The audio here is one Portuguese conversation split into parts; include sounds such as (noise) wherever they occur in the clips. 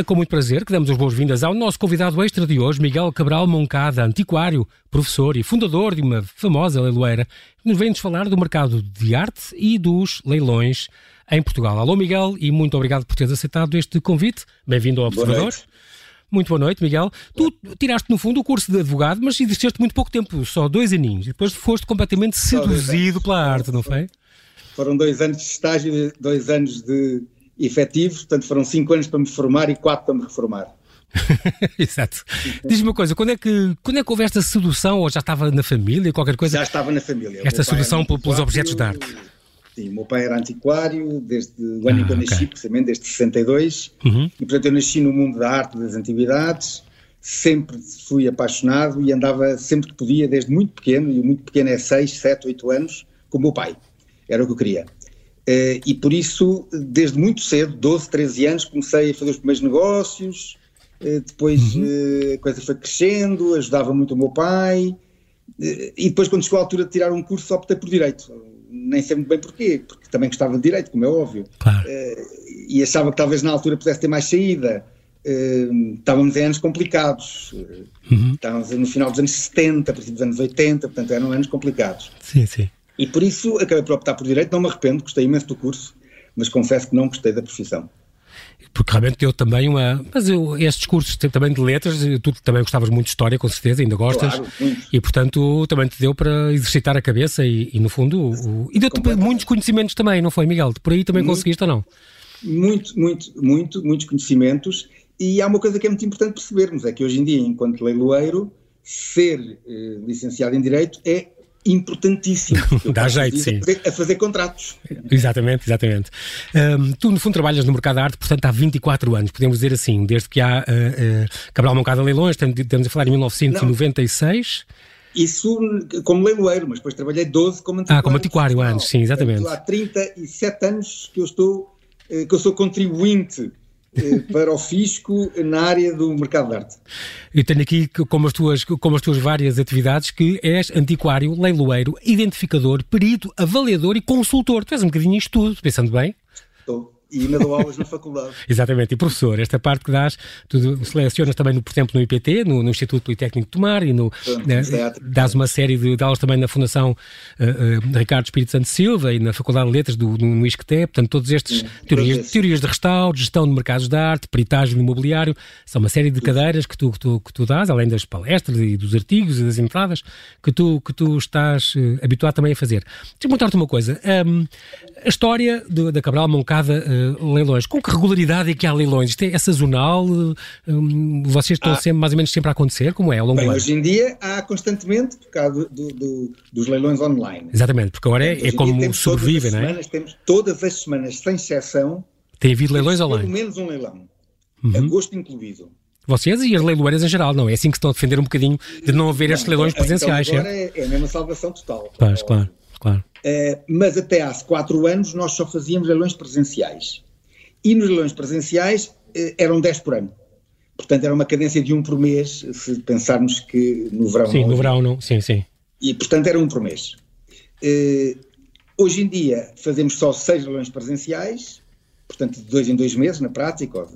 é com muito prazer que damos as boas-vindas ao nosso convidado extra de hoje, Miguel Cabral Moncada, antiquário, professor e fundador de uma famosa leiloeira, que nos vem-nos falar do mercado de arte e dos leilões em Portugal. Alô, Miguel, e muito obrigado por teres aceitado este convite. Bem-vindo ao Observador. Muito boa noite, Miguel. Tu tiraste, no fundo, o curso de advogado, mas existeste muito pouco tempo, só dois aninhos. E depois foste completamente seduzido pela arte, não foi? Foram dois anos de estágio, dois anos de efetivo, portanto foram cinco anos para me formar e quatro para me reformar. (laughs) Exato. Diz-me uma coisa, quando é, que, quando é que houve esta sedução, ou já estava na família, qualquer coisa? Já estava na família. Esta sedução pelos objetos de arte. Sim, o meu pai era antiquário desde o ano ah, em que eu nasci, okay. precisamente desde 62, uhum. e portanto eu nasci no mundo da arte das antiguidades, sempre fui apaixonado e andava sempre que podia, desde muito pequeno, e o muito pequeno é 6, 7, 8 anos, com o meu pai. Era o que eu queria. Uh, e por isso, desde muito cedo, 12, 13 anos, comecei a fazer os primeiros negócios, uh, depois uhum. uh, a coisa foi crescendo, ajudava muito o meu pai, e depois quando chegou a altura de tirar um curso optei por Direito nem sei muito bem porquê, porque também gostava de direito, como é óbvio. Claro. E achava que talvez na altura pudesse ter mais saída. Estávamos em anos complicados. Uhum. Estávamos no final dos anos 70, princípio dos anos 80, portanto eram anos complicados. Sim, sim. E por isso acabei por optar por direito, não me arrependo, gostei imenso do curso, mas confesso que não gostei da profissão porque realmente deu também uma. Mas eu, estes cursos também de letras, tu também gostavas muito de história, com certeza, ainda gostas, claro, e portanto também te deu para exercitar a cabeça e, e no fundo. O, e deu-te muitos conhecimentos também, não foi, Miguel? Por aí também muito, conseguiste ou não? Muito, muito, muito, muitos conhecimentos. E há uma coisa que é muito importante percebermos: é que hoje em dia, enquanto leiloeiro, ser eh, licenciado em Direito é importantíssimo. (laughs) Dá jeito, sim. A fazer, a fazer, contratos. Exatamente, exatamente. Um, tu, no fundo, trabalhas no mercado da arte, portanto, há 24 anos, podemos dizer assim, desde que há uh, uh, Cabral Moncada Leilões, estamos a falar em 1996. Não. Isso como leiloeiro, mas depois trabalhei 12 como antiquário. Ah, como antiquário anos, sim, exatamente. Há 37 anos que eu estou, eh, que eu sou contribuinte para o fisco na área do mercado de arte. Eu tenho aqui, como as tuas, como as tuas várias atividades, que és antiquário, leiloeiro, identificador, perito, avaliador e consultor. Tu és um bocadinho isto tudo, pensando bem. Estou e ainda dou aulas na faculdade. (laughs) Exatamente, e professor, esta parte que dás, tu selecionas também, no, por exemplo, no IPT, no, no Instituto Politécnico de Tomar, e no, né, dás uma série de, de, aulas também na Fundação uh, uh, Ricardo Espírito Santo Silva e na Faculdade de Letras do, no, no ISCTE, portanto, todos estes teorias, teorias de restauro, gestão de mercados de arte, peritagem no imobiliário, são uma série de cadeiras que tu, que tu, que tu dás, além das palestras e dos artigos e das entradas, que tu, que tu estás uh, habituado também a fazer. Deixa-me perguntar-te uma coisa. Um, a história da Cabral Moncada uh, Leilões, com que regularidade é que há leilões? Isto é, é sazonal? Uh, vocês estão ah, sempre, mais ou menos sempre a acontecer? Como é ao longo bem, do ano? Hoje em dia há constantemente por causa do, do, dos leilões online. Exatamente, porque agora é, é como sobrevivem, não é? Semanas, temos todas as semanas, sem exceção, tem havido leilões online? Pelo menos um leilão, uhum. agosto incluído. Vocês e as leiloeiras em geral, não é? assim que estão a defender um bocadinho de não haver estes leilões então presenciais, então agora é? é a mesma salvação total. Pois, claro. Claro. Uh, mas até há quatro anos nós só fazíamos leilões presenciais. E nos leilões presenciais uh, eram 10 por ano. Portanto, era uma cadência de um por mês, se pensarmos que no verão Sim, não no verão não, sim, sim. E, portanto, era um por mês. Uh, hoje em dia fazemos só seis leilões presenciais, portanto, de dois em dois meses, na prática.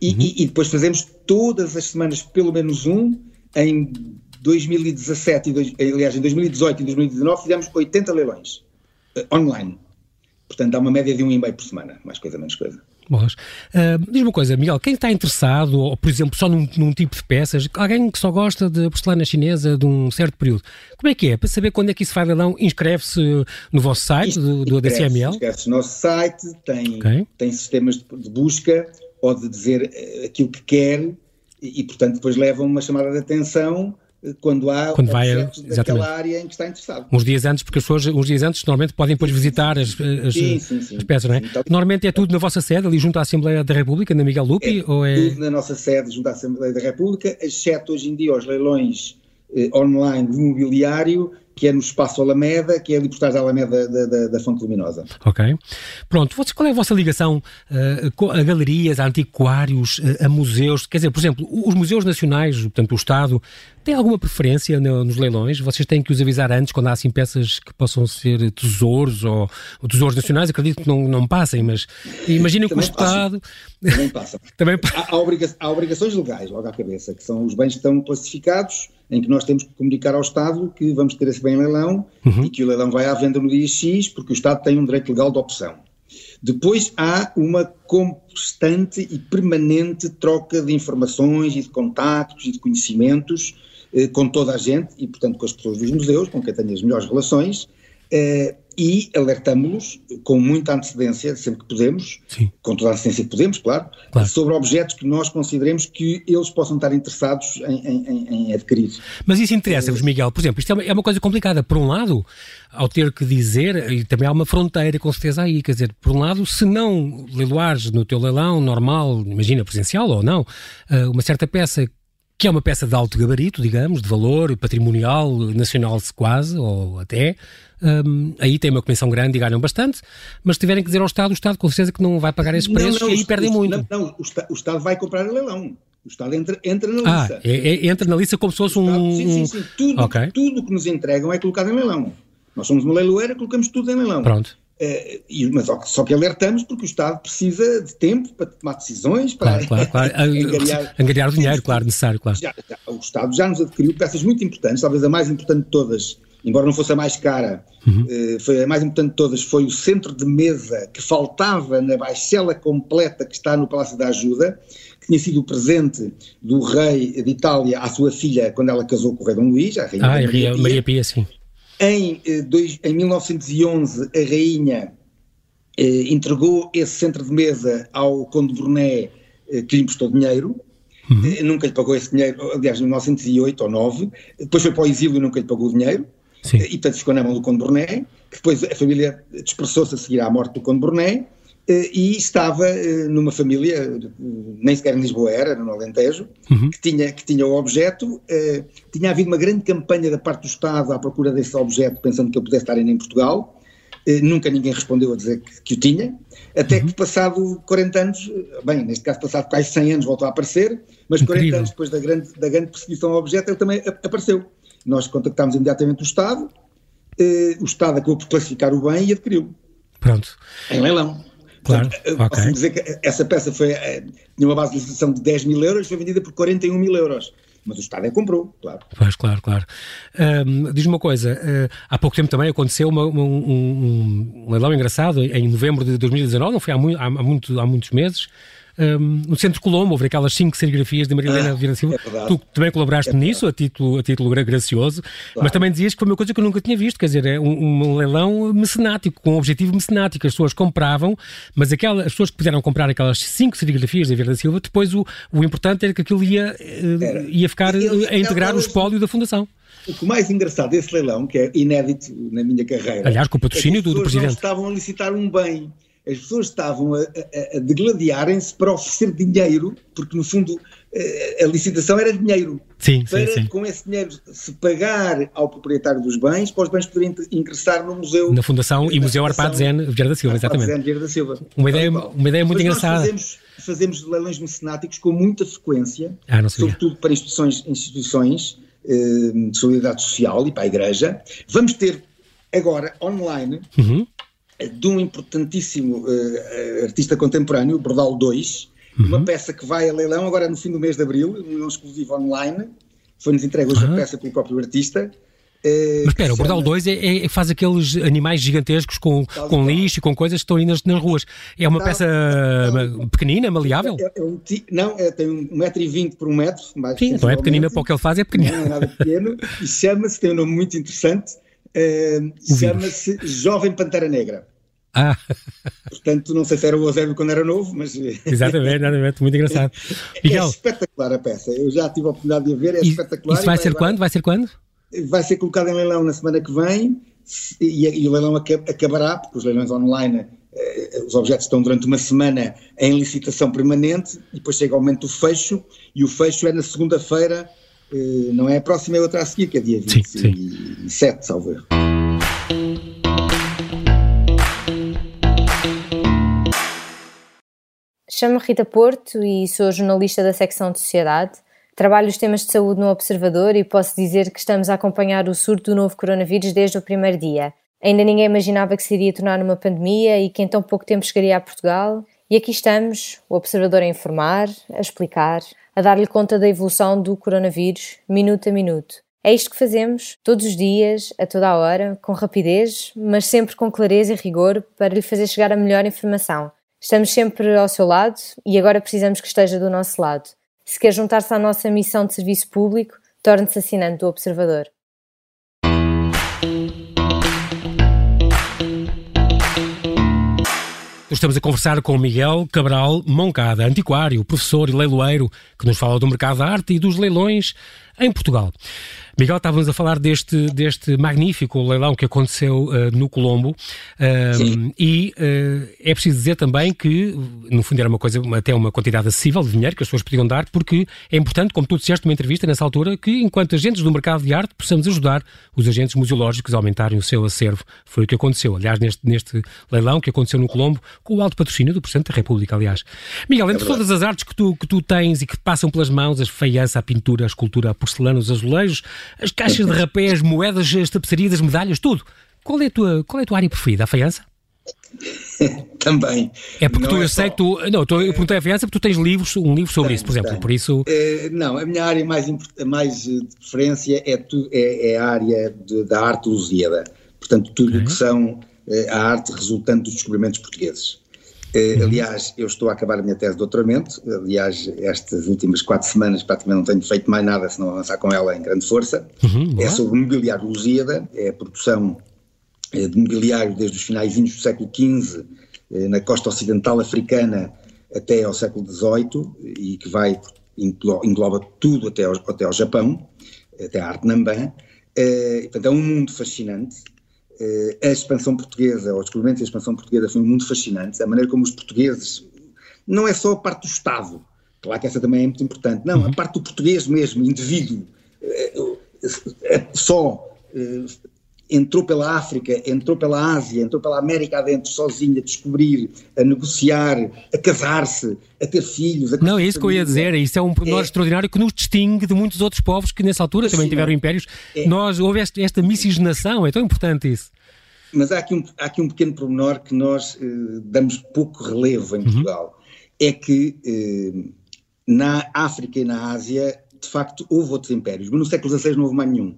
E, uhum. e, e depois fazemos todas as semanas pelo menos um, em 2017, e, aliás, em 2018 e 2019 fizemos 80 leilões uh, online. Portanto, dá uma média de um e-mail por semana, mais coisa, menos coisa. Boas. Uh, diz uma coisa, Miguel, quem está interessado, ou por exemplo, só num, num, tipo de peças, alguém que só gosta de porcelana chinesa de um certo período, como é que é? Para saber quando é que isso vai leilão, inscreve-se no vosso site, Isto, do, do DCML? Inscreve-se no nosso site, tem, okay. tem sistemas de, de, busca, pode dizer uh, aquilo que quer e, e, portanto, depois leva uma chamada de atenção quando há quando vai daquela área em que está interessado. Uns dias antes, porque as pessoas, uns dias antes, normalmente podem depois visitar as, as, sim, sim, sim. as peças, não é? Então, normalmente é tudo na vossa sede, ali junto à Assembleia da República, na Miguel Lupi? É, ou é... tudo na nossa sede, junto à Assembleia da República, exceto hoje em dia os leilões eh, online de mobiliário, que é no espaço Alameda, que é ali por trás da Alameda da, da, da Fonte Luminosa. Ok. Pronto, qual é a vossa ligação uh, a galerias, a antiquários, uh, a museus? Quer dizer, por exemplo, os museus nacionais, portanto, o Estado, Tem alguma preferência no, nos leilões? Vocês têm que os avisar antes quando há assim peças que possam ser tesouros ou, ou tesouros nacionais? Acredito que não, não passem, mas imaginem que o Estado. Também passam. (laughs) Também há, há, obriga há, obrigações legais logo à cabeça, que são os bens que estão classificados, em que nós temos que comunicar ao Estado que vamos ter esse bem em leilão uhum. e que o leilão vai à venda no dia X, porque o Estado tem um direito legal de opção. Depois há uma constante e permanente troca de informações e de contactos e de conhecimentos com toda a gente e, portanto, com as pessoas dos museus, com quem tenho as melhores relações, eh, e alertamos-los com muita antecedência, sempre que podemos, Sim. com toda a antecedência que podemos, claro, claro, sobre objetos que nós consideremos que eles possam estar interessados em, em, em adquirir. Mas isso interessa-vos, Miguel? Por exemplo, isto é uma, é uma, coisa complicada. Por um lado, ao ter que dizer, e também há uma fronteira com certeza aí, quer dizer, por um lado, se não leiloares no teu leilão normal, imagina presencial ou não, eh, uma certa peça que é uma peça de alto gabarito, digamos, de valor patrimonial, nacional quase, ou até, um, aí tem uma comissão grande e ganham bastante, mas se tiverem que dizer ao Estado, o Estado com certeza que não vai pagar esses preços não, não, e aí perdem muito. Não, não o, o, Estado vai comprar o leilão. O Estado entra, entra na ah, lista. Ah, é, é, entra na lista como se fosse um... Sim, sim, sim. Tudo, okay. tudo que nos entregam é colocado em leilão. Nós somos uma leiloeira, colocamos tudo em leilão. Pronto. Uh, mas só que alertamos porque o Estado precisa de tempo para tomar decisões, para claro, claro, claro. (laughs) angariar, angariar dinheiro, claro, necessário, claro. Já, já, o Estado já nos adquiriu peças muito importantes, talvez a mais importante de todas, embora não fosse a mais cara, uhum. uh, foi a mais importante de todas, foi o centro de mesa que faltava na baixela completa que está no Palácio da Ajuda, que tinha sido o presente do rei de Itália à sua filha quando ela casou com o rei Dom Luís, a rainha ah, Maria, Maria Pia sim. Em, eh, dois, em 1911, a rainha eh, entregou esse centro de mesa ao Conde Brunet, eh, que lhe emprestou dinheiro, uhum. Eh, nunca lhe pagou esse dinheiro, aliás, em 1908 ou 9, depois foi para o exílio e nunca lhe pagou o dinheiro, Sim. Eh, e portanto ficou na mão do Conde Brunet, que depois a família dispersou-se a seguir à morte do Conde Brunet, e estava numa família, nem sequer em Lisboa era, no Alentejo, uhum. que, tinha, que tinha o objeto, tinha havido uma grande campanha da parte do Estado à procura desse objeto, pensando que eu pudesse estar ainda em Portugal, nunca ninguém respondeu a dizer que, que o tinha, até uhum. que passado 40 anos, bem, neste caso passado quase 100 anos voltou a aparecer, mas Incrível. 40 anos depois da grande, da grande perseguição ao objeto ele também apareceu. Nós contactámos imediatamente o Estado, o Estado acabou por classificar o bem e adquiriu. Pronto. Em leilão. Claro, Portanto, okay. Dizer que essa peça foi, eh, tinha uma base de licitação de 10 mil euros, foi vendida por 41 mil euros. Mas o Estado é comprou, claro. Pois, claro, claro. Um, Diz-me uma coisa, uh, há pouco tempo também aconteceu uma, um, um, um, leilão engraçado, em novembro de 2019, não foi há, muito, há, muito, há muitos meses, um, no Centro Colombo, houve aquelas cinco serigrafias de Marilena ah, Vieira Silva. É tu também colaboraste é nisso, a título, a título gracioso, claro. mas também dizias que foi uma coisa que eu nunca tinha visto, quer dizer, é um, um leilão mecenático, com um objetivo mecenático. As pessoas compravam, mas aquelas, as pessoas que puderam comprar aquelas cinco serigrafias da Vieira Silva, depois o, o importante era que aquilo ia, eh, ia ficar a integrar o espólio da Fundação. O que mais engraçado desse leilão, que é inédito na minha carreira. Aliás, com o patrocínio é do, do Presidente. Não estavam a licitar um bem as pessoas estavam a, a, a degladiarem-se para oferecer dinheiro, porque no fundo a, a licitação era dinheiro. Sim, para, sim, sim. com esse dinheiro, se pagar ao proprietário dos bens, para os bens poderem ingressar no museu. Na Fundação e Museu Arpado Zen Vieira da Silva, exatamente. Vieira da Silva. Uma ideia, uma ideia muito engraçada. Fazemos, fazemos leilões mecenáticos com muita frequência, ah, sobretudo para instituições, instituições eh, de solidariedade social e para a Igreja. Vamos ter agora online. Uhum de um importantíssimo uh, artista contemporâneo, Bordal 2, uhum. uma peça que vai a leilão agora no fim do mês de abril, um leilão exclusivo online. Foi-nos entregue hoje uhum. a peça pelo próprio artista. Uh, Mas espera, o Bordal 2 é, é, faz aqueles animais gigantescos com, com lixo e com coisas que estão ainda nas ruas. É uma peça pequenina, maleável? É, é um, não, é, tem 1,20m por 1 metro. Sim, então é pequenina para o que ele faz, é pequenino. Não, é nada pequeno. e chama-se, tem um nome muito interessante, Uh, Chama-se Jovem Pantera Negra. Ah. Portanto, não sei se era o Eusébio quando era novo, mas. Exatamente, exatamente, muito engraçado. É, Miguel, é espetacular a peça, eu já tive a oportunidade de a ver, é e, espetacular. Isso vai, vai ser vai, quando? Vai ser quando? Vai ser colocado em leilão na semana que vem e, e o leilão acabará, porque os leilões online, eh, os objetos estão durante uma semana em licitação permanente e depois chega o momento do fecho e o fecho é na segunda-feira não é a próxima, é outra a seguir, que é dia 27, salvo erro. Chamo-me Rita Porto e sou jornalista da secção de Sociedade. Trabalho os temas de saúde no Observador e posso dizer que estamos a acompanhar o surto do novo coronavírus desde o primeiro dia. Ainda ninguém imaginava que se iria tornar numa pandemia e que em tão pouco tempo chegaria a Portugal. E aqui estamos, o Observador a informar, a explicar, a dar-lhe conta da evolução do coronavírus, minuto a minuto. É isto que fazemos, todos os dias, a toda a hora, com rapidez, mas sempre com clareza e rigor para lhe fazer chegar a melhor informação. Estamos sempre ao seu lado e agora precisamos que esteja do nosso lado. Se quer juntar-se à nossa missão de serviço público, torne-se assinante do Observador. Estamos a conversar com Miguel Cabral Moncada, antiquário, professor e leiloeiro, que nos fala do mercado da arte e dos leilões em Portugal. Miguel, estávamos a falar deste, deste magnífico leilão que aconteceu uh, no Colombo uh, e uh, é preciso dizer também que, no fundo, era uma coisa, até uma quantidade acessível de dinheiro que as pessoas podiam dar, porque é importante, como tu disseste numa entrevista nessa altura, que enquanto agentes do mercado de arte possamos ajudar os agentes museológicos a aumentarem o seu acervo. Foi o que aconteceu, aliás, neste, neste leilão que aconteceu no Colombo, com o alto patrocínio do Presidente da República, aliás. Miguel, entre é todas as artes que tu, que tu tens e que passam pelas mãos, a feiança, a pintura, a escultura, a porcelana, os azulejos, as caixas de rapé, as moedas, as tapeçarias, as medalhas, tudo. Qual é a tua, qual é a tua área preferida? A feiança? (laughs) Também. É porque não tu, é eu sei que tu. Não, tu, eu perguntei a fiança porque tu tens livros, um livro sobre isso, por exemplo. Por isso. Uh, não, a minha área mais, mais de preferência é, tu, é, é a área de, da arte lusíada. Portanto, tudo o que são uh, a arte resultante dos descobrimentos portugueses. Uh, aliás, eu estou a acabar a minha tese de doutoramento. Aliás, estas últimas quatro semanas praticamente não tenho feito mais nada se não avançar com ela em grande força. Uhum, é sobre mobiliário Lusíada, é a produção eh, de mobiliário desde os finais do século XV eh, na costa ocidental africana até ao século XVIII e que vai engloba tudo até ao, até ao Japão, até a arte Namban. portanto, é um mundo fascinante eh, a expansão portuguesa, ou os descobrimento da expansão portuguesa foi um mundo fascinante, a maneira como os portugueses, não é só a parte do Estado, claro que essa também é muito importante, não, a uhum. parte do português mesmo, indivíduo, eh, eh, só entrou pela África, entrou pela Ásia, entrou pela América adentro, sozinho, a descobrir, a negociar, a casar-se, a ter filhos. A não, é isso que eu ia dizer, isso é um pormenor é. extraordinário que nos distingue de muitos outros povos que nessa altura também tiveram impérios. É. Nós, houve esta, esta miscigenação, é tão importante isso. Mas há aqui um, há aqui um pequeno pormenor que nós eh, damos pouco relevo em uhum. Portugal. É que eh, na África e na Ásia, de facto, houve outros impérios, mas no século XVI não houve mais nenhum.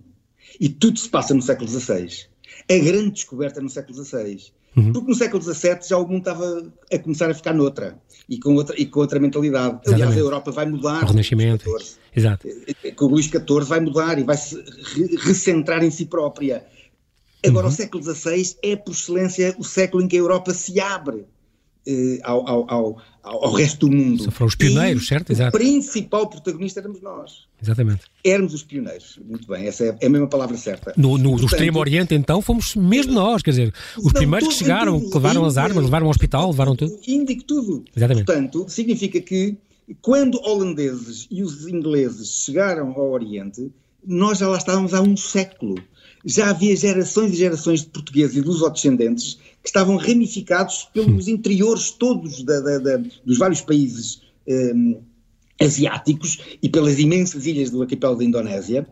E tudo se passa no século XVI. A grande descoberta é no século XVI. Uhum. Porque no século XVII já o mundo estava a começar a ficar noutra e com outra, e com outra mentalidade. Exatamente. Aliás, a Europa vai mudar. O Renascimento. Exato. Com o Luís XIV vai mudar e vai se re recentrar em si própria. Agora, uhum. o século XVI é, por excelência, o século em que a Europa se abre eh, ao, ao, ao, ao, resto do mundo. Só foram os pioneiros, e certo? Exato. O principal protagonista éramos nós. Exatamente. Éramos os pioneiros. Muito bem, essa é, é a mesma palavra certa. No, no, Portanto, Extremo Oriente, então, fomos mesmo nós, quer dizer, os não, primeiros que chegaram, que levaram as armas, levaram ao hospital, levaram tudo. Indico tudo. Exatamente. Portanto, significa que quando holandeses e os ingleses chegaram ao Oriente, nós já lá estávamos há um século já havia gerações e gerações de portugueses e dos descendentes que estavam ramificados pelos interiores todos da, da, da, dos vários países um, asiáticos e pelas imensas ilhas do arquipélago da Indonésia,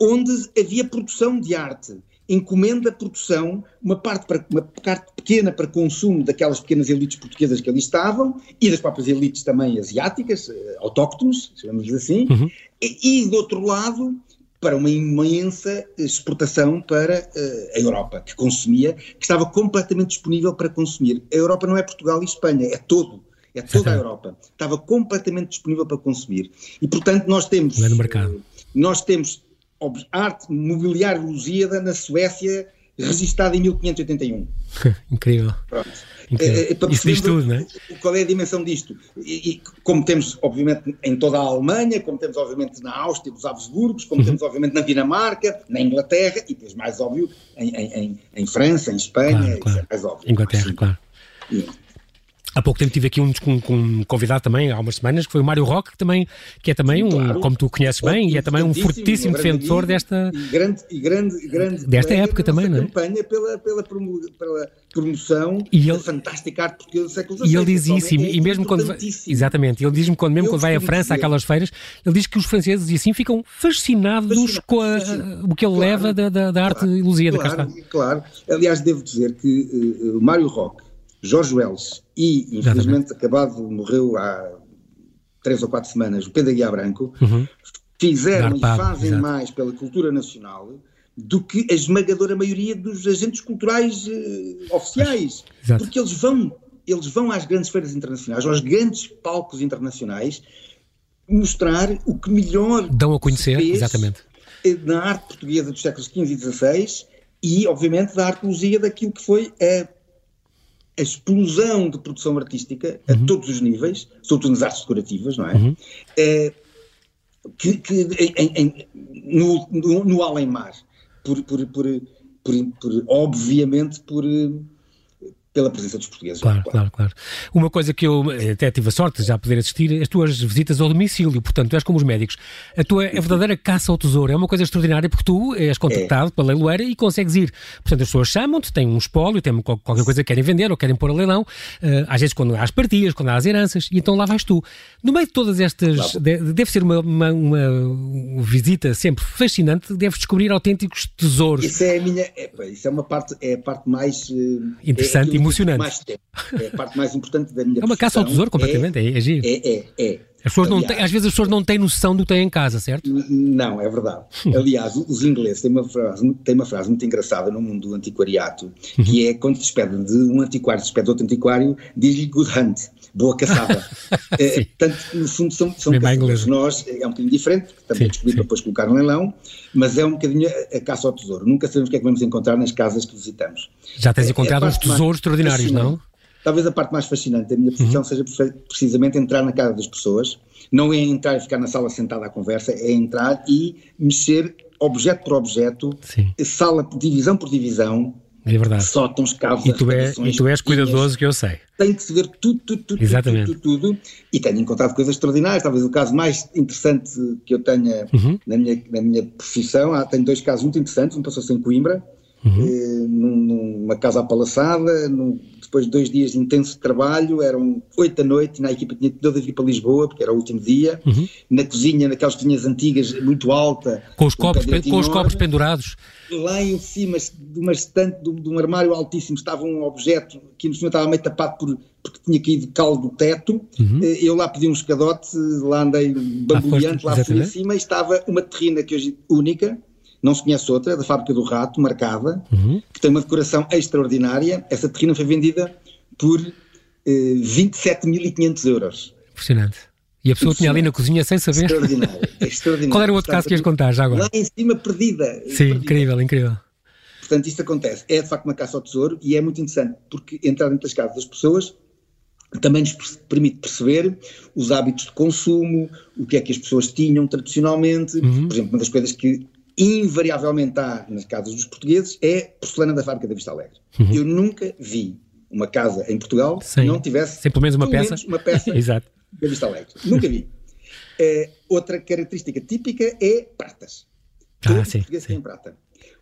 onde havia produção de arte, encomenda produção, uma parte, para, uma parte pequena para consumo daquelas pequenas elites portuguesas que ali estavam e das próprias elites também asiáticas, eh, autóctones, chamamos assim, uhum. e, e do outro lado para uma imensa exportação para uh, a Europa, que consumia, que estava completamente disponível para consumir. A Europa não é Portugal e Espanha, é todo. É toda a (laughs) Europa. Estava completamente disponível para consumir. E, portanto, nós temos. no mercado. Nós temos arte mobiliário Lusíada na Suécia, registada em 1581. (laughs) Incrível. Pronto. É, é, para Isso diz tudo, não é? Qual é a dimensão disto? E, e, como temos, obviamente, em toda a Alemanha, como temos, obviamente, na Áustria, dos Habsburgos, como uhum. temos, obviamente, na Dinamarca, na Inglaterra e, depois, mais óbvio, em, em, em França, em Espanha, claro, claro. é mais óbvio. Inglaterra, claro. Há pouco tempo tive aqui um, um, um, convidado também, há umas semanas, que foi o Mário Roque, que, também, que é também, Sim, claro. um, como tu conheces bem, e é também um fortíssimo defensor desta... E grande, e grande, grande desta época também, não é? campanha pela, pela, pela promoção e ele, da fantástica arte portuguesa do século XVI. E ele diz isso, e, é mesmo quando... Exatamente, ele diz-me quando mesmo eu quando vai à França, àquelas feiras, ele diz que os franceses e assim ficam fascinados Fascinado, com a, o que ele claro, leva da, da, da arte claro, lusíada. Claro, claro. Aliás, devo dizer que uh, Mário Roque, Jorge Wells e, infelizmente, acabado, morreu há três ou quatro semanas, o Pedro Aguiar Branco, uhum. fizeram e fazem mais pela cultura nacional do que a esmagadora maioria dos agentes culturais uh, oficiais. Exato. Porque eles vão, eles vão às grandes feiras internacionais, aos grandes palcos internacionais, mostrar o que melhor dão a conhecer, exatamente. na arte portuguesa dos séculos XV e XVI e, obviamente, da arte lusia daquilo que foi a a explosão de produção artística a uhum. todos os níveis, sobretudo nas artes decorativas, não é? Uhum. é que, que em, em, no, no, no além-mar, por, por, por, por, obviamente por pela presença dos portugueses. Claro, claro, claro, Uma coisa que eu eh, até tive a sorte de já poder assistir, as tuas visitas ao domicílio, portanto, tu és como os médicos. A tua a verdadeira caça ao tesouro é uma coisa extraordinária porque tu és contactado é. pela leiloeira e consegues ir. Portanto, as pessoas chamam-te, têm um espólio, têm qualquer coisa que querem vender ou querem pôr a leilão, uh, às vezes quando há as partidas, quando há as heranças, e então lá vais tu. No meio de todas estas, claro. deve ser uma, uma, uma, visita sempre fascinante, deves descobrir autênticos tesouros. Isso é a minha, é, isso é uma parte, é a parte mais... Uh, Interessante é, emocionante. Mais tempo. É a parte mais importante da minha É uma caça ao tesouro, completamente, é, é, é É, é. As pessoas Aliás, não têm, às vezes as pessoas não têm noção do que têm em casa, certo? Não, é verdade. (laughs) Aliás, os ingleses têm uma frase, têm uma frase muito engraçada no mundo do antiquariato, uhum. que é quando se despedem de um antiquário, se despede de outro antiquário, diz-lhe good hunt, boa caçada. (laughs) é, portanto, no fundo, são, são caçadores. Nós, é um bocadinho diferente, a descobrir para depois colocar no leilão, mas é um bocadinho a, caça ao tesouro. Nunca sabemos o que é que vamos encontrar nas casas que visitamos. Já tens é, encontrado é uns tesouros extraordinários, não? Talvez a parte mais fascinante da minha profissão uhum. seja precisamente entrar na casa das pessoas, não é entrar e ficar na sala sentada à conversa, é entrar e mexer objeto por objeto, Sim. sala divisão por divisão, é verdade. Sótãos, caves, e tu, é, e tu és cuidadoso, que eu sei. Tem que se ver tudo, tudo, tudo, Exatamente. tudo, tudo, tudo, E tenho encontrado coisas extraordinárias. Talvez o caso mais interessante que eu tenha uhum. na, minha, na minha profissão, ah, tenho dois casos muito interessantes. Um passou-se em Coimbra, uhum. eh, numa casa apalaçada, num, depois de dois dias de intenso trabalho, eram oito da noite, na equipa tinha toda de vir para Lisboa, porque era o último dia, uhum. na cozinha, naquelas cozinhas antigas, muito alta. Com os, copos, com os copos pendurados. Lá em cima de uma estante, de, de, um armário altíssimo, estava um objeto que no cima estava meio tapado por, porque tinha caído caldo do teto. Uhum. Eh, eu lá pedi um escadote, lá andei bamboleante, lá fui em cima e estava uma terrina que hoje é única, não se conhece outra, da fábrica do Rato, marcada, uhum. que tem uma decoração extraordinária. Essa terrina foi vendida por eh, 27.500 euros. Impressionante. E a pessoa tinha ali na cozinha sem saber. Extraordinário. (laughs) extraordinário. Qual era o outro caso que ias contar já agora? Lá em cima, perdida. Sim, perdida. incrível, incrível. Portanto, isto acontece. É de facto uma caça ao tesouro e é muito interessante porque entrar dentro das casas das pessoas também nos permite perceber os hábitos de consumo, o que é que as pessoas tinham tradicionalmente. Uhum. Por exemplo, uma das coisas que invariavelmente há nas casas dos portugueses é porcelana da fábrica da Vista Alegre. Uhum. Eu nunca vi uma casa em Portugal Sim. que não tivesse Sem pelo menos uma peça, menos uma peça (laughs) Exato. da Vista Alegre. Nunca vi. É, outra característica típica é pratas. Todo ah, sim, português sim. tem prata.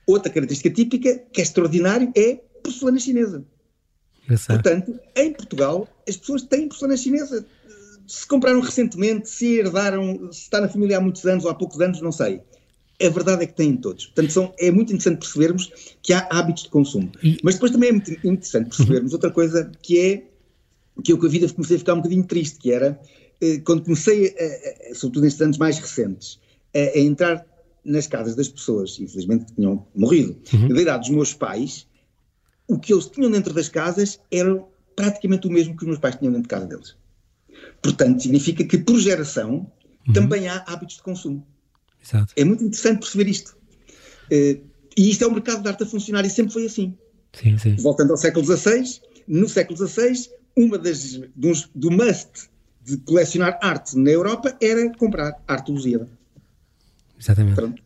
Outra característica típica, que é extraordinário, é porcelana chinesa. Portanto, em Portugal, as pessoas têm porcelana chinesa. Se compraram recentemente, se herdaram, se está na família há muitos anos ou há poucos anos, não sei a verdade é que têm todos. Portanto, são, é muito interessante percebermos que há hábitos de consumo. Mas depois também é muito interessante percebermos outra coisa que é que eu com a vida comecei a ficar um bocadinho triste, que era eh, quando comecei, a, a, sobretudo nestes anos mais recentes, a, a, entrar nas casas das pessoas, infelizmente que tinham morrido, uhum. da idade dos meus pais, o que eles tinham dentro das casas era praticamente o mesmo que os meus pais tinham dentro de casa deles. Portanto, significa que por geração uhum. também há hábitos de consumo. Exato. É muito interessante perceber isto. Uh, e isto é o mercado de arte a funcionar e sempre foi assim. Sim, sim. Voltando ao século XVI, no século XVI, uma das dos, do must de colecionar arte na Europa era comprar arte lusíada. Exatamente. Pronto.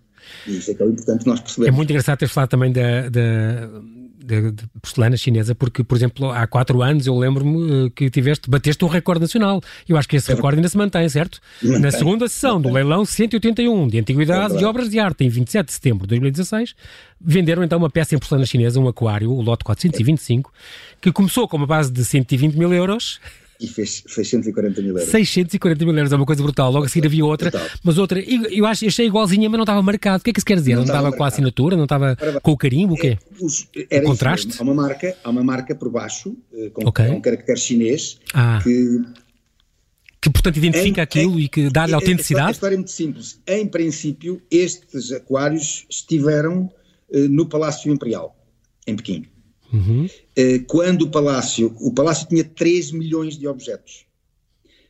E isso é que é importante nós. É muito engraçado ter falado também da, da de, de, porcelana chinesa, porque, por exemplo, há quatro anos eu lembro-me que tiveste, bateste um recorde nacional. Eu acho que esse recorde ainda se mantém, certo? Mantém. Na segunda sessão do leilão 181 de Antiguidades é e Obras de Arte, em 27 de setembro de 2016, venderam então uma peça em porcelana chinesa, um aquário, o lote 425, que começou com uma base de 120 mil euros e fez 640 mil euros. 640 mil euros é uma coisa brutal. Logo a seguir havia outra, brutal. mas outra, eu acho, achei igualzinha, mas não estava marcado. O que é que isso quer dizer? Não, não estava com a assinatura, não estava com o carimbo, o quê? É, o contraste? Há uma, marca, há uma marca por baixo, eh, com, okay. um caractere chinês, ah. que que portanto identifica em, aquilo em, e que dá-lhe autenticidade? A história é muito simples. Em princípio, estes aquários estiveram uh, no Palácio Imperial, em Pequim. Uhum. Uh, quando o Palácio, o Palácio tinha 3 milhões de objetos.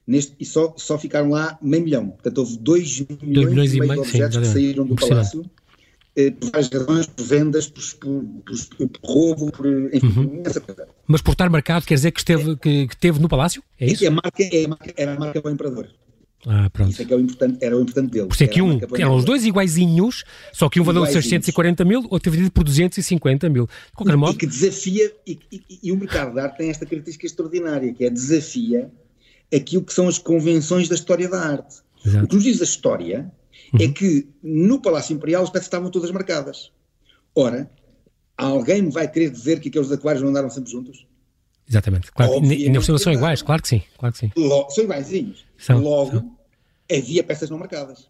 Neste, e só, só ficaram lá meio milhão. Portanto, houve 2 milhões, milhões e meio de objetos sim, que saíram do Palácio uh, por várias razões, por vendas, por, por, por, roubo, por enfim, uhum. essa coisa. Mas por estar marcado quer dizer que esteve, que, que esteve no Palácio? É isso? É a marca, é a marca, era a marca do Imperador. Ah, pronto. Isso é que é o importante, era o importante dele. Por isso é que um, eram os dois iguaizinhos, só que um valeu 640 mil, outro vendido por 250 mil. De qualquer e, modo. E que desafia, e, e, e, o mercado de arte tem esta característica extraordinária, que é desafia aquilo que são as convenções da história da arte. Exato. O que nos diz a história é uhum. é que no Palácio Imperial as peças estavam todas marcadas. Ora, alguém me vai querer dizer que aqueles aquários não andaram sempre juntos? Exatamente. Claro, e não são iguais, claro que sim. Claro que sim. Logo, são iguaizinhos. São, Logo, são havia peças não marcadas.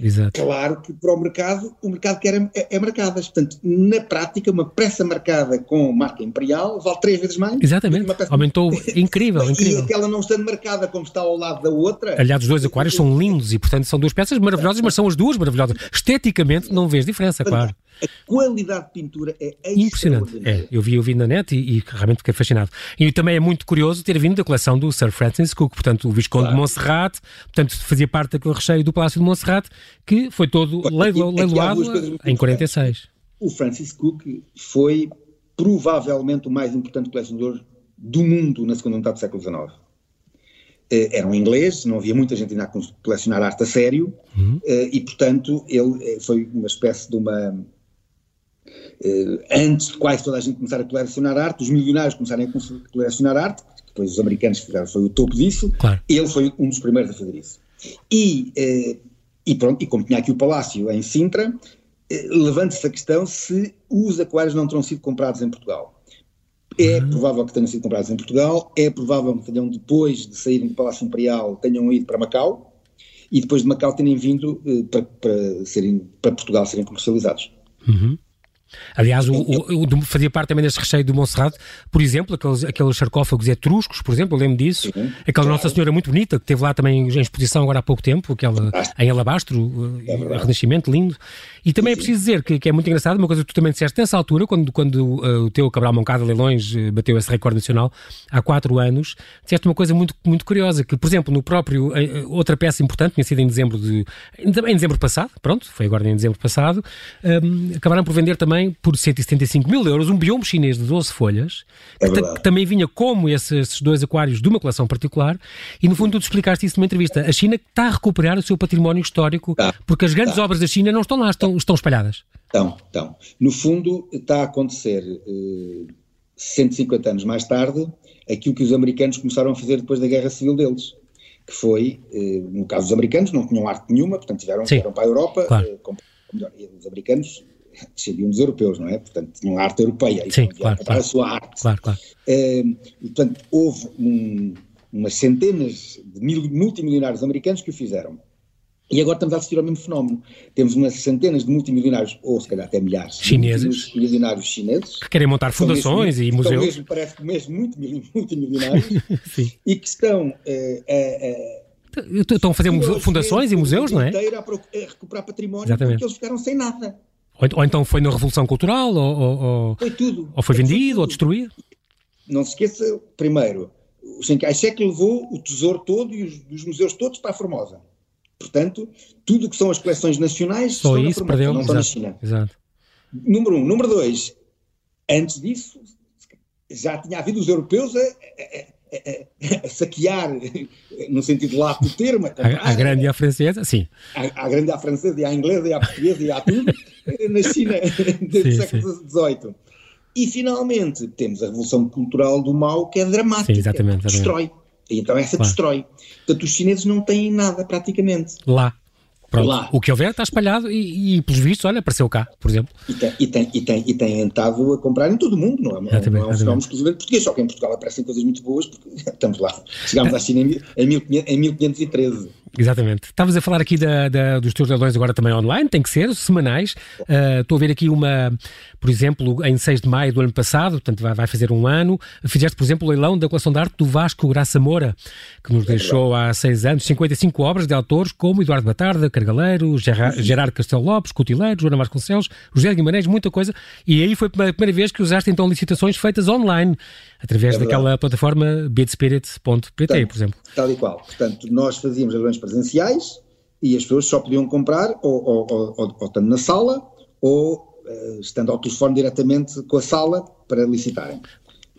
Exato. Claro que para o mercado, o mercado quer é, é marcadas. Portanto, na prática, uma peça marcada com marca imperial vale três vezes mais. Exatamente. Aumentou. (laughs) Incrível, incrível. E aquela não estando marcada como está ao lado da outra. Aliás, os dois aquários são lindos e, portanto, são duas peças maravilhosas, mas são as duas maravilhosas. Esteticamente, não vês diferença, claro. A qualidade de pintura é impressionante. É, eu vi, eu vi na net e, e, realmente fiquei fascinado. E também é muito curioso ter vindo da coleção do Sir Francis Cook, portanto, o Visconde claro. de Montserrat, portanto, fazia parte daquele recheio do Palácio de Montserrat, que foi todo leilo, leiloado em 46. O Francis Cook foi provavelmente o mais importante colecionador do mundo na segunda metade do século XIX. Eh, era um inglês, não havia muita gente ainda a colecionar arte a sério, uhum. Eh, e portanto ele eh, foi uma espécie de uma antes de quase toda a gente começar a colecionar arte, os milionários começarem a colecionar arte, depois os americanos fizeram, foi o topo disso, claro. ele foi um dos primeiros a fazer isso. E, uh, e pronto, e como tinha aqui o palácio em Sintra, uh, levanta-se a questão se os aquários não terão sido comprados em Portugal. É uhum. provável que tenham sido comprados em Portugal, é provável que tenham, depois de saírem do Palácio Imperial, tenham ido para Macau, e depois de Macau tenham vindo para, para, serem, para Portugal serem comercializados. Uhum. Aliás, o, o, o, fazia parte também deste recheio do Monserrat, por exemplo, aqueles, aqueles sarcófagos etruscos, por exemplo, eu lembro disso. Sim, aquela claro. Nossa Senhora muito bonita, que teve lá também em exposição agora há pouco tempo, aquela em alabastro, é renascimento, lindo. E também é preciso dizer que, que, é muito engraçado, uma coisa que tu também disseste nessa altura, quando, quando uh, o teu Cabral Moncada Leilões uh, bateu esse recorde nacional, há quatro anos, disseste uma coisa muito, muito curiosa, que, por exemplo, no próprio, uh, outra peça importante, tinha sido em dezembro de, em, em dezembro passado, pronto, foi agora em dezembro passado, um, acabaram por vender também por 175 mil euros um biombo chinês de 12 folhas, é que, que, também vinha como esses, esses, dois aquários de uma coleção particular, e no fundo tu explicaste isso numa entrevista. A China está a recuperar o seu património histórico, tá, porque as grandes tá. obras da China não estão lá, estão, estão espalhadas. Estão, estão. No fundo, está a acontecer eh, 150 anos mais tarde aquilo que os americanos começaram a fazer depois da guerra civil deles. Que foi, uh, no caso dos americanos, não tinham arte nenhuma, portanto tiveram, tiveram para a Europa, claro. uh, com, melhor, os americanos descendiam dos europeus, não é? Portanto, tinham arte europeia, Sim, claro, claro. a sua arte. Claro, claro. Uh, portanto, houve um, umas centenas de mil, multimilionários americanos que o fizeram. E agora estamos a assistir ao mesmo fenómeno. Temos umas centenas de multimilionários, ou se calhar até milhares, chineses, milionários chineses, que querem montar fundações mesmo, e museus. Mesmo, parece mesmo muito multimilionários, (laughs) e que estão uh, uh, Estão a fazer fundações e museus, não é? A, a recuperar património, Exatamente. porque eles ficaram sem nada. Ou, ou, então foi na Revolução Cultural, ou, ou foi tudo. Ou foi, vendido, tudo. ou destruído? Não se esqueça, primeiro, o Chiang Kai-shek levou o tesouro todo e os, os museus todos para a Formosa. Portanto, tudo o que são as coleções nacionais Só estão isso na perdeu, não estão na China. Exato. Número um. Número dois, antes disso, já tinha havido os europeus a, a, a, a saquear, (laughs) no sentido lato do termo. A, a grande e a francesa, sim. A, grande e a francesa, e a inglesa, e a portuguesa, e a tudo, na China (laughs) do século XVIII. E finalmente temos a revolução cultural do mal que é dramática, Sim, exatamente, exatamente. destrói. E então essa claro. destrói. Portanto, os chineses não têm nada praticamente. Lá. Pronto. Lá. O que houver está espalhado e, e, pelos vistos, olha, apareceu cá, por exemplo. E tem, e tem, e tem, e tem estado a comprar em todo o mundo, não é, não, não é um fenómeno exclusivamente português, só que em Portugal aparecem coisas muito boas, porque (laughs) estamos lá. Chegámos à China em, em, 1500, em 1513. Exatamente. Estavas a falar aqui da, da, dos teus leilões agora também online, tem que ser, semanais. Uh, estou a ver aqui uma, por exemplo, em 6 de maio do ano passado, portanto vai, vai fazer um ano, fizeste, por exemplo, o leilão da coleção de arte do Vasco Graça Moura, que nos é deixou há 6 anos 55 obras de autores como Eduardo Batarda, Cargaleiro, Gerardo Castelo Lopes, Cutileiro, Joana Vasconcelos, José Guimarães, muita coisa. E aí foi a primeira vez que usaste então licitações feitas online, através é daquela plataforma bidspirit.pt, por exemplo. Tal e qual. Portanto, nós fazíamos leilões presenciais e as pessoas só podiam comprar ou, ou, ou, ou, ou estando na sala ou uh, estando ao telefone diretamente com a sala para licitarem.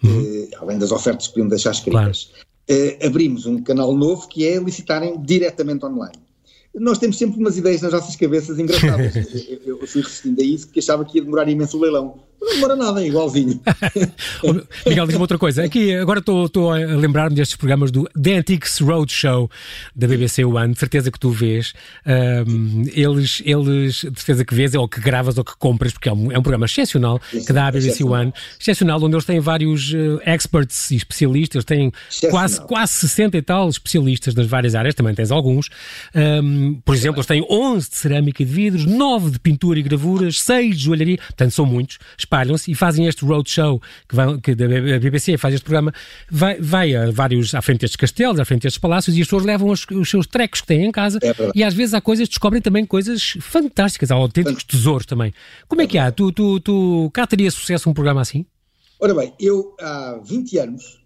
Uhum. Uh, além das ofertas que podiam deixar escritas. Claro. Uh, abrimos um canal novo que é licitarem diretamente online nós temos sempre umas ideias nas nossas cabeças engraçadas. (laughs) eu, eu, fui resistindo a isso porque achava que ia demorar imenso o leilão. Não demora nada, é igualzinho. (laughs) Miguel, diz-me outra coisa. Aqui, agora estou a lembrar-me destes programas do The Antiques Roadshow da BBC One, de certeza que tu vês. Um, eles, eles, de certeza que vês, ou que gravas ou que compras, porque é um, é um programa excepcional Isso, que dá à BBC excepcional. One. Excepcional, onde eles têm vários uh, experts e especialistas, têm quase, quase 60 e tal especialistas nas várias áreas, também tens alguns. Um, por exemplo, eles têm 11 de cerâmica e de vidros, 9 de pintura e gravuras, 6 de joalharia, portanto são muitos espalham-se e fazem este roadshow que, vai, que a BBC faz este programa, vai, vai a vários, à frente destes castelos, à frente destes palácios e as pessoas levam os, os seus trecos que têm em casa é e às vezes há coisas, descobrem também coisas fantásticas, há autênticos tesouros também. Como é que há? Tu, tu, tu cá teria sucesso um programa assim? Ora bem, eu há 20 anos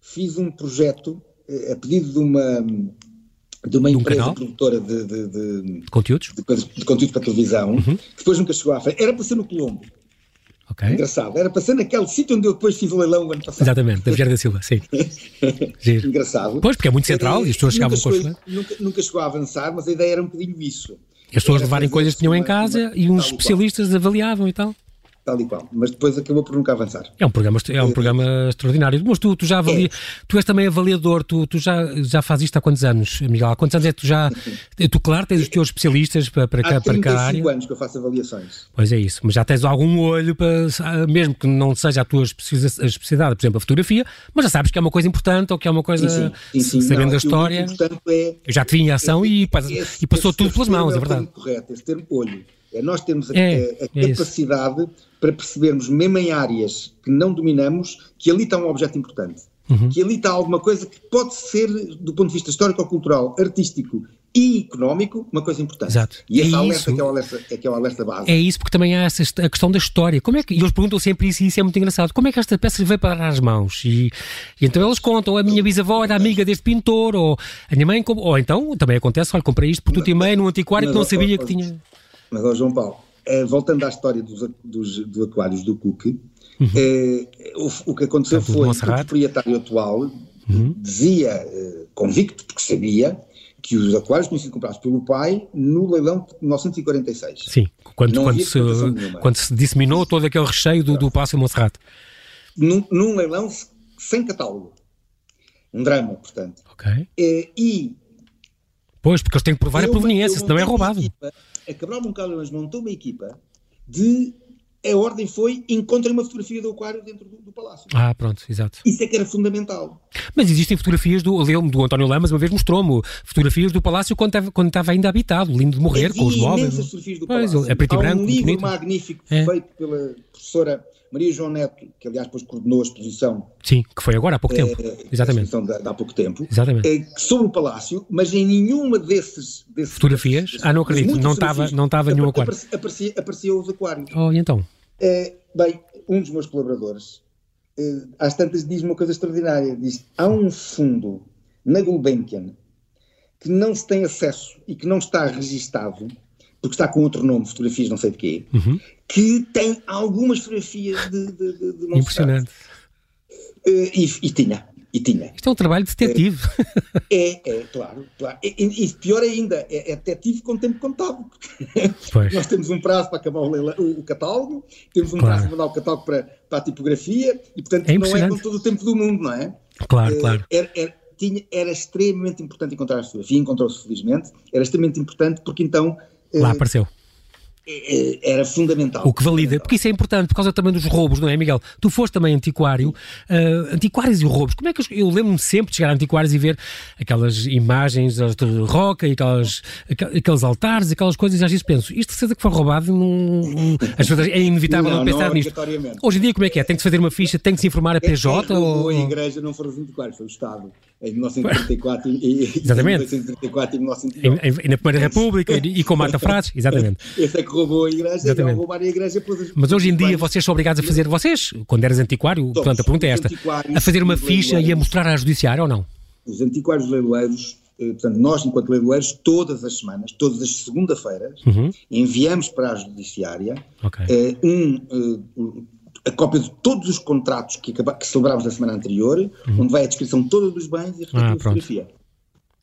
fiz um projeto eh, a pedido de uma de uma de um empresa canal? produtora de, de, de, conteúdos de, de, conteúdos para televisão, uhum. que depois nunca chegou à frente. Era para ser no Colombo. Engraçado. Era ser naquele sítio onde eu depois fiz o leilão o ano passado. Exatamente, da Vieira da Silva, sim. (laughs) Engraçado. Pois, porque é muito central e as pessoas chegavam com os nunca, nunca chegou a avançar, mas a ideia era um bocadinho isso. As pessoas levarem coisas que tinham em casa uma, e uns especialistas avaliavam e tal tal e qual, mas depois acabou por nunca avançar. É um programa, é um é, programa extraordinário. Mas tu, tu já avalia, é. tu és também avaliador, tu, tu já, já fazes isto há quantos anos, Miguel? Há quantos anos é que tu já, (laughs) tu claro tens os teus especialistas para, para, há para área? Há anos que eu faço avaliações. Pois é isso, mas já tens algum olho para, mesmo que não seja a tua especialidade, por exemplo, a fotografia, mas já sabes que é uma coisa importante ou que é uma coisa, sim, sim, sim, sabendo não, a história. É, eu já te vi em ação e, e passou tudo pelas mãos, é, é verdade. Correto, esse termo olho. É nós temos a, é, a, a é capacidade para percebermos, mesmo em áreas que não dominamos, que ali está um objeto importante. Uhum. Que ali está alguma coisa que pode ser, do ponto de vista histórico-cultural, artístico e económico, uma coisa importante. Exato. E esse é alerta isso. que é o alerta, é que é o alerta base. É isso, porque também há essa, a questão da história. Como é que, e eles perguntam sempre isso e isso é muito engraçado. Como é que esta peça veio para as mãos? E, e então eles contam, a minha bisavó era amiga deste pintor, ou a minha mãe, ou então também acontece, olha, comprei isto por tudo e meio num antiquário que não sabia que tinha... Mas, ó João Paulo, eh, voltando à história dos, dos, dos aquários do Cook, uhum. eh, o, o, que aconteceu foi que o proprietário atual uhum. dizia, eh, convicto, porque sabia, que os aquários tinham sido comprados pelo pai no leilão de 1946. Sim, quando, quando, se, quando se disseminou todo aquele recheio do, do Passo Monserrate. Num, num, leilão sem catálogo. Um drama, portanto. Ok. e... Pois, porque eles têm que provar a proveniência, senão é roubado. Equipa, a Cabral Moncal montou uma equipa de a ordem foi encontrem uma fotografia do aquário dentro do, do, palácio. Ah, pronto, exato. Isso é que era fundamental. Mas existem fotografias do, do António Lamas, uma vez mostrou-me fotografias do palácio quando estava, quando estava ainda habitado, lindo de morrer, Havia com os móveis. fotografias do pois, palácio. É preto e branco. Um livro magnífico é. feito pela professora Maria João Neto, que aliás depois coordenou a exposição. Sim, que foi agora há pouco tempo. É, Exatamente. A de, há pouco tempo. Exatamente. É, sobre o palácio, mas em nenhuma desses. desses fotografias? Desses, ah, não acredito. Não estava, não estava nenhum aquário. Aparecia, aparecia os aquários. Oh, e então? É, bem, um dos meus colaboradores, é, às tantas, diz uma coisa extraordinária: diz, há um fundo na Gulbenkian que não se tem acesso e que não está registado porque está com outro nome, fotografias não sei de quê, uhum. que tem algumas fotografias de, de, de, de Impressionante. Uh, e, e, tinha. E tinha. Isto é um trabalho de detetive. É, é, claro. claro. E, e, pior ainda, é, é detetive com tempo contado. Nós temos um prazo para acabar o, leila, o, o catálogo, temos um claro. prazo para mandar o catálogo para, para a tipografia, e portanto é não é com todo o tempo do mundo, não é? Claro, claro. Era, era, tinha, era extremamente importante encontrar a fotografia, encontrou-se felizmente, era extremamente importante porque então... Lá uh, apareceu é, é, era fundamental. O que valida, porque isso é importante por causa também dos roubos, não é, Miguel? Tu foste também antiquário, uh, antiquários e roubos. Como é que eu, eu lembro-me sempre de chegar a antiquários e ver aquelas imagens de roca e aquelas, aqueles altares, aquelas coisas, e às vezes penso, isto de certeza que foi roubado, pessoas, é inevitável não, não pensar não nisto. Hoje em dia, como é que é? Tem que se fazer uma ficha, tem que se informar a PJ? É, ou... A igreja não foram os antiquários, foi o Estado em 1934 e, exatamente. em 1934 e 1939. E, na Primeira República e, e com Marta Frades, exatamente. Esse é que roubou a igreja exatamente. e roubar a igreja pelos, Mas hoje em dia vocês são obrigados a fazer, vocês, quando eras antiquário, Todos, portanto a pergunta é esta, a fazer uma ficha e a mostrar à judiciária ou não? Os antiquários leiloeiros eh, portanto, nós, enquanto leiloeiros, todas as semanas, todas as segunda-feiras, uhum. enviamos para a judiciária okay. uh, um, uh, a cópia de todos os contratos que, que celebrámos na semana anterior, uhum. onde vai a descrição toda dos bens e a ah, fotografia.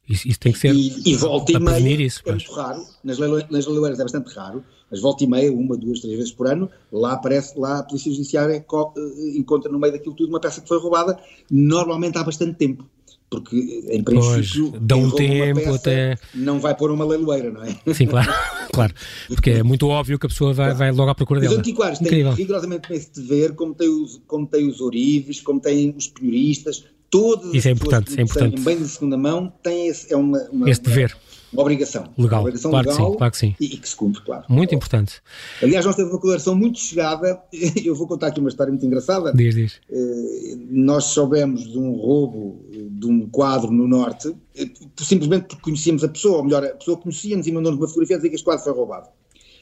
Isso, isso, tem que ser. E, e volta e meia, isso, é muito raro, nas, nas leiloeiras é bastante raro, mas volta e meia, uma, duas, três vezes por ano, lá aparece, lá a Polícia Judiciária eh, encontra no meio daquilo tudo uma peça que foi roubada, normalmente há bastante tempo porque em princípio pois, dá um tempo até não vai pôr uma leiloeira, não é? Sim, claro, (laughs) claro, porque é muito óbvio que a pessoa vai, vai logo à procura dela. Os antiquários têm rigorosamente esse dever, como tem os, como tem os orives, como têm os penhoristas, todas Isso é importante, é importante. bem de segunda mão têm esse, é uma, uma, esse dever. Uma, uma obrigação. Legal, uma obrigação claro, legal que sim, claro que sim. E, e, que se cumpre, claro. Muito importante. Aliás, nós temos uma colaboração muito chegada, (laughs) eu vou contar aqui uma história muito engraçada. Diz, diz. Eh, nós soubemos de um roubo de um quadro no Norte, eh, simplesmente porque conhecíamos a pessoa, ou melhor, a pessoa conhecia-nos e mandou-nos uma fotografia a dizer que este quadro foi roubado.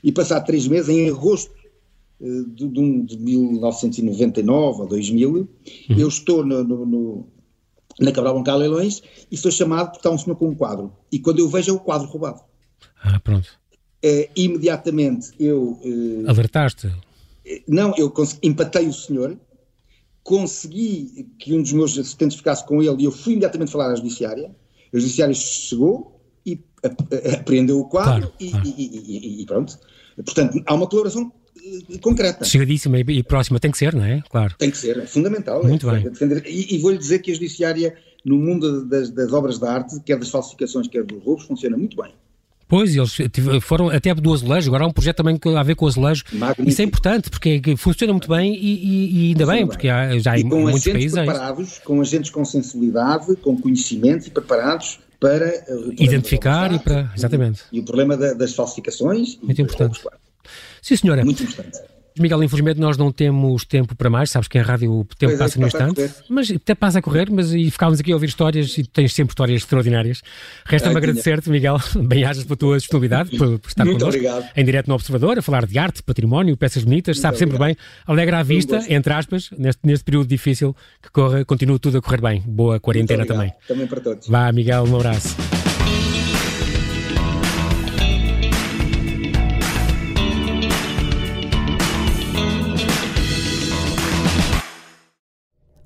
E passado três meses, em agosto eh, de, de, de 1999 ou 2000, uhum. eu estou no, no, no na Cabral Bancal Leilões e sou chamado porque está um senhor com um quadro. E quando eu vejo é o quadro roubado. Ah, pronto. É, imediatamente eu. Uh, Alertaste? Não, eu empatei o senhor, consegui que um dos meus assistentes ficasse com ele e eu fui imediatamente falar à judiciária. A judiciária chegou e apreendeu o quadro, claro, e, claro. E, e, e, pronto. Portanto, há uma colaboração concreta. Chegadíssima e, próxima, tem que ser, não é? Claro. Tem que ser, é fundamental. Muito é, bem. Defender, e, e vou-lhe dizer que a judiciária, no mundo das, das, obras de arte, quer das falsificações, quer dos roubos, funciona muito bem. Pois, eles foram até do azulejo, agora há um projeto também a ver com o azulejo. Magnífico. Isso é importante, porque é funciona muito bem e, e, e ainda bem, bem, porque há, já há com muitos países. Preparados, com agentes com sensibilidade, com conhecimento e preparados para identificar e para. Exatamente. E o problema da, das falsificações. Muito importante. Roubos, Sim, senhora. Muito importante. Miguel, infelizmente nós não temos tempo para mais, sabes que em rádio o tempo pois é, passa é, no instante, mas até passa a correr, mas e ficámos aqui a ouvir histórias e tens sempre histórias extraordinárias. Resta-me ah, agradecer-te, Miguel, (laughs) bem-ajas pela tua disponibilidade, por, por estar Muito connosco, obrigado. em direto no Observador, a falar de arte, património, peças bonitas, Muito sabe obrigado. sempre bem, alegra a vista, entre aspas, neste, neste período difícil, que corra, continue tudo a correr bem. Boa quarentena também. Também para todos. Vá, Miguel, um abraço.